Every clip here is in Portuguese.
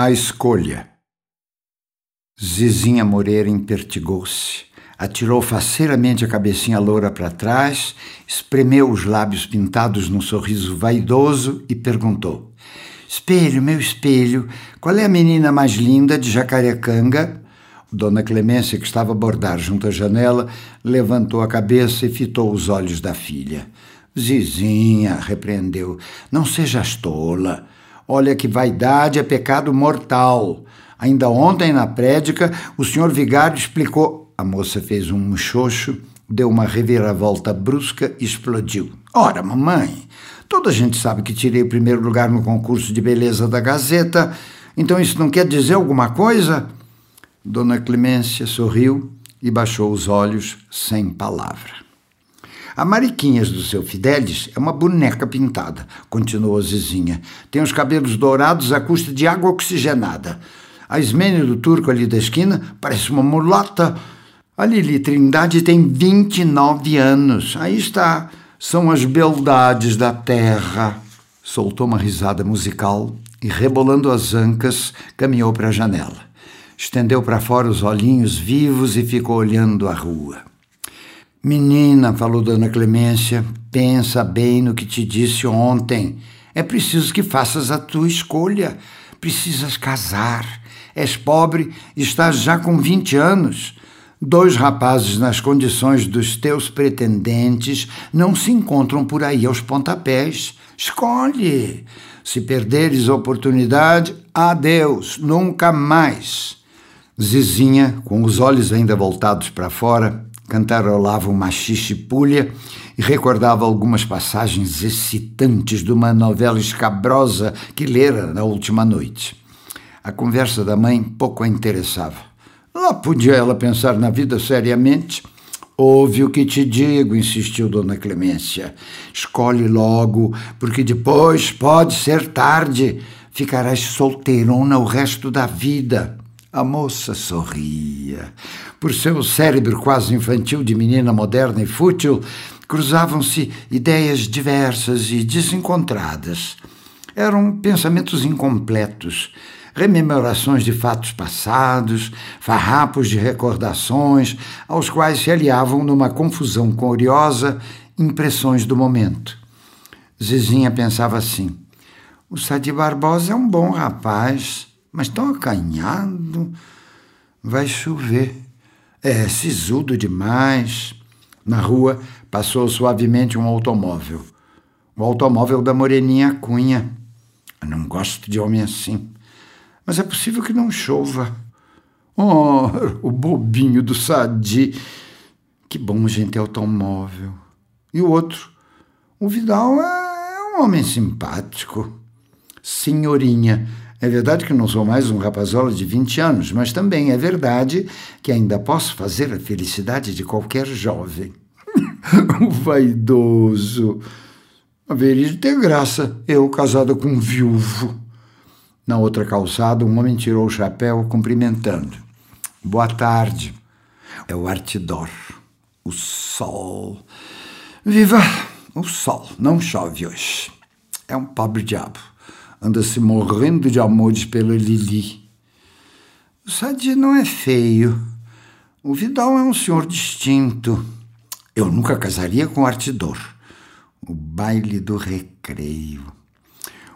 A escolha. Zizinha Moreira impertigou-se, atirou faceiramente a cabecinha loura para trás, espremeu os lábios pintados num sorriso vaidoso e perguntou: Espelho, meu espelho, qual é a menina mais linda de Jacarecanga? Dona Clemência, que estava a bordar junto à janela, levantou a cabeça e fitou os olhos da filha. Zizinha, repreendeu, não sejas tola. Olha que vaidade é pecado mortal. Ainda ontem, na prédica, o senhor vigário explicou. A moça fez um muxoxo, deu uma reviravolta brusca e explodiu. Ora, mamãe, toda a gente sabe que tirei o primeiro lugar no concurso de beleza da Gazeta, então isso não quer dizer alguma coisa? Dona Clemência sorriu e baixou os olhos sem palavra. A Mariquinhas do seu Fidelis é uma boneca pintada, continuou Zizinha. Tem os cabelos dourados à custa de água oxigenada. A Ismênia do Turco ali da esquina parece uma mulata. A Lili Trindade tem 29 anos. Aí está. São as beldades da terra. Soltou uma risada musical e, rebolando as ancas, caminhou para a janela. Estendeu para fora os olhinhos vivos e ficou olhando a rua. Menina, falou Dona Clemência, pensa bem no que te disse ontem. É preciso que faças a tua escolha. Precisas casar. És pobre estás já com 20 anos. Dois rapazes nas condições dos teus pretendentes não se encontram por aí aos pontapés. Escolhe. Se perderes a oportunidade, adeus, nunca mais. Zizinha, com os olhos ainda voltados para fora, cantarolava uma xixipulha e recordava algumas passagens excitantes de uma novela escabrosa que lera na última noite. A conversa da mãe pouco a interessava. Lá podia ela pensar na vida seriamente. Ouve o que te digo, insistiu Dona Clemência. Escolhe logo, porque depois pode ser tarde. Ficarás solteirona o resto da vida. A moça sorria. Por seu cérebro quase infantil de menina moderna e fútil, cruzavam-se ideias diversas e desencontradas. Eram pensamentos incompletos, rememorações de fatos passados, farrapos de recordações, aos quais se aliavam numa confusão curiosa impressões do momento. Zizinha pensava assim: o Sadi Barbosa é um bom rapaz mas tão acanhado. Vai chover. É sisudo demais. Na rua passou suavemente um automóvel. O automóvel da Moreninha Cunha. Eu não gosto de homem assim. Mas é possível que não chova. Oh, o bobinho do Sadi. Que bom gente ter automóvel. E o outro? O Vidal é um homem simpático. Senhorinha é verdade que não sou mais um rapazola de 20 anos, mas também é verdade que ainda posso fazer a felicidade de qualquer jovem. o vaidoso. Haveria de ter graça, eu casada com um viúvo. Na outra calçada, um homem tirou o chapéu, cumprimentando. Boa tarde. É o Artidor. O sol. Viva o sol! Não chove hoje. É um pobre diabo anda se morrendo de amores pela Lili. O Sadi não é feio. O Vidal é um senhor distinto. Eu nunca casaria com o Artidor. O baile do recreio.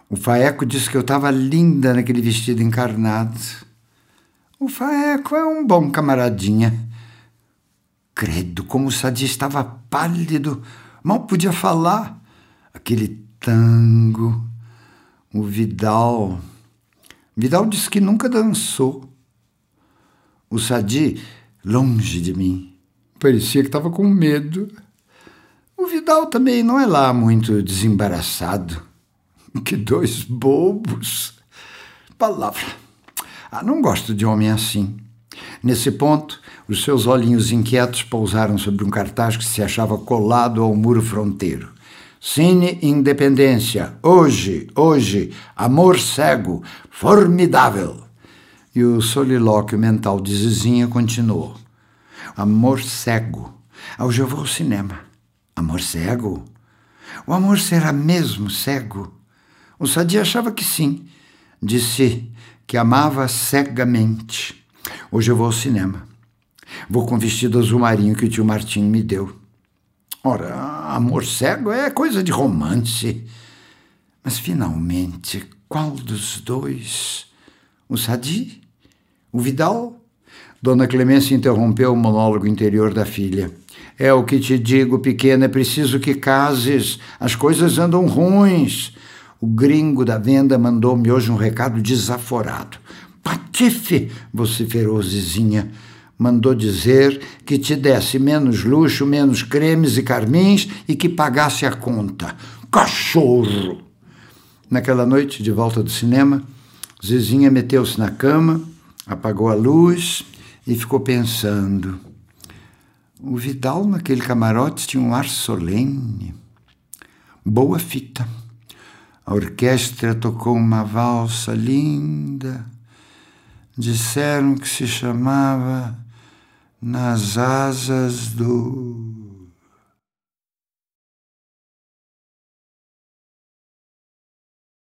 O Faeco disse que eu estava linda naquele vestido encarnado. O Faeco é um bom camaradinha. Credo, como o Sadi estava pálido, mal podia falar. Aquele tango o Vidal. Vidal disse que nunca dançou. O Sadi, longe de mim, parecia que estava com medo. O Vidal também não é lá muito desembaraçado. Que dois bobos. Palavra. Ah, não gosto de homem assim. Nesse ponto, os seus olhinhos inquietos pousaram sobre um cartaz que se achava colado ao muro fronteiro. Cine Independência, hoje, hoje, amor cego, formidável. E o solilóquio mental de Zizinha continuou. Amor cego. Hoje eu vou ao cinema. Amor cego? O amor será mesmo cego? O Sadi achava que sim. Disse que amava cegamente. Hoje eu vou ao cinema. Vou com o vestido azul marinho que o tio Martim me deu. Ora, amor cego é coisa de romance. Mas finalmente, qual dos dois? O Sadi? O Vidal? Dona Clemência interrompeu o monólogo interior da filha. É o que te digo, pequena, é preciso que cases. As coisas andam ruins. O gringo da venda mandou-me hoje um recado desaforado. Patife! vociferou Zizinha. Mandou dizer que te desse menos luxo, menos cremes e carmins e que pagasse a conta. Cachorro! Naquela noite, de volta do cinema, Zizinha meteu-se na cama, apagou a luz e ficou pensando. O Vidal naquele camarote tinha um ar solene. Boa fita. A orquestra tocou uma valsa linda. Disseram que se chamava Nas Asas do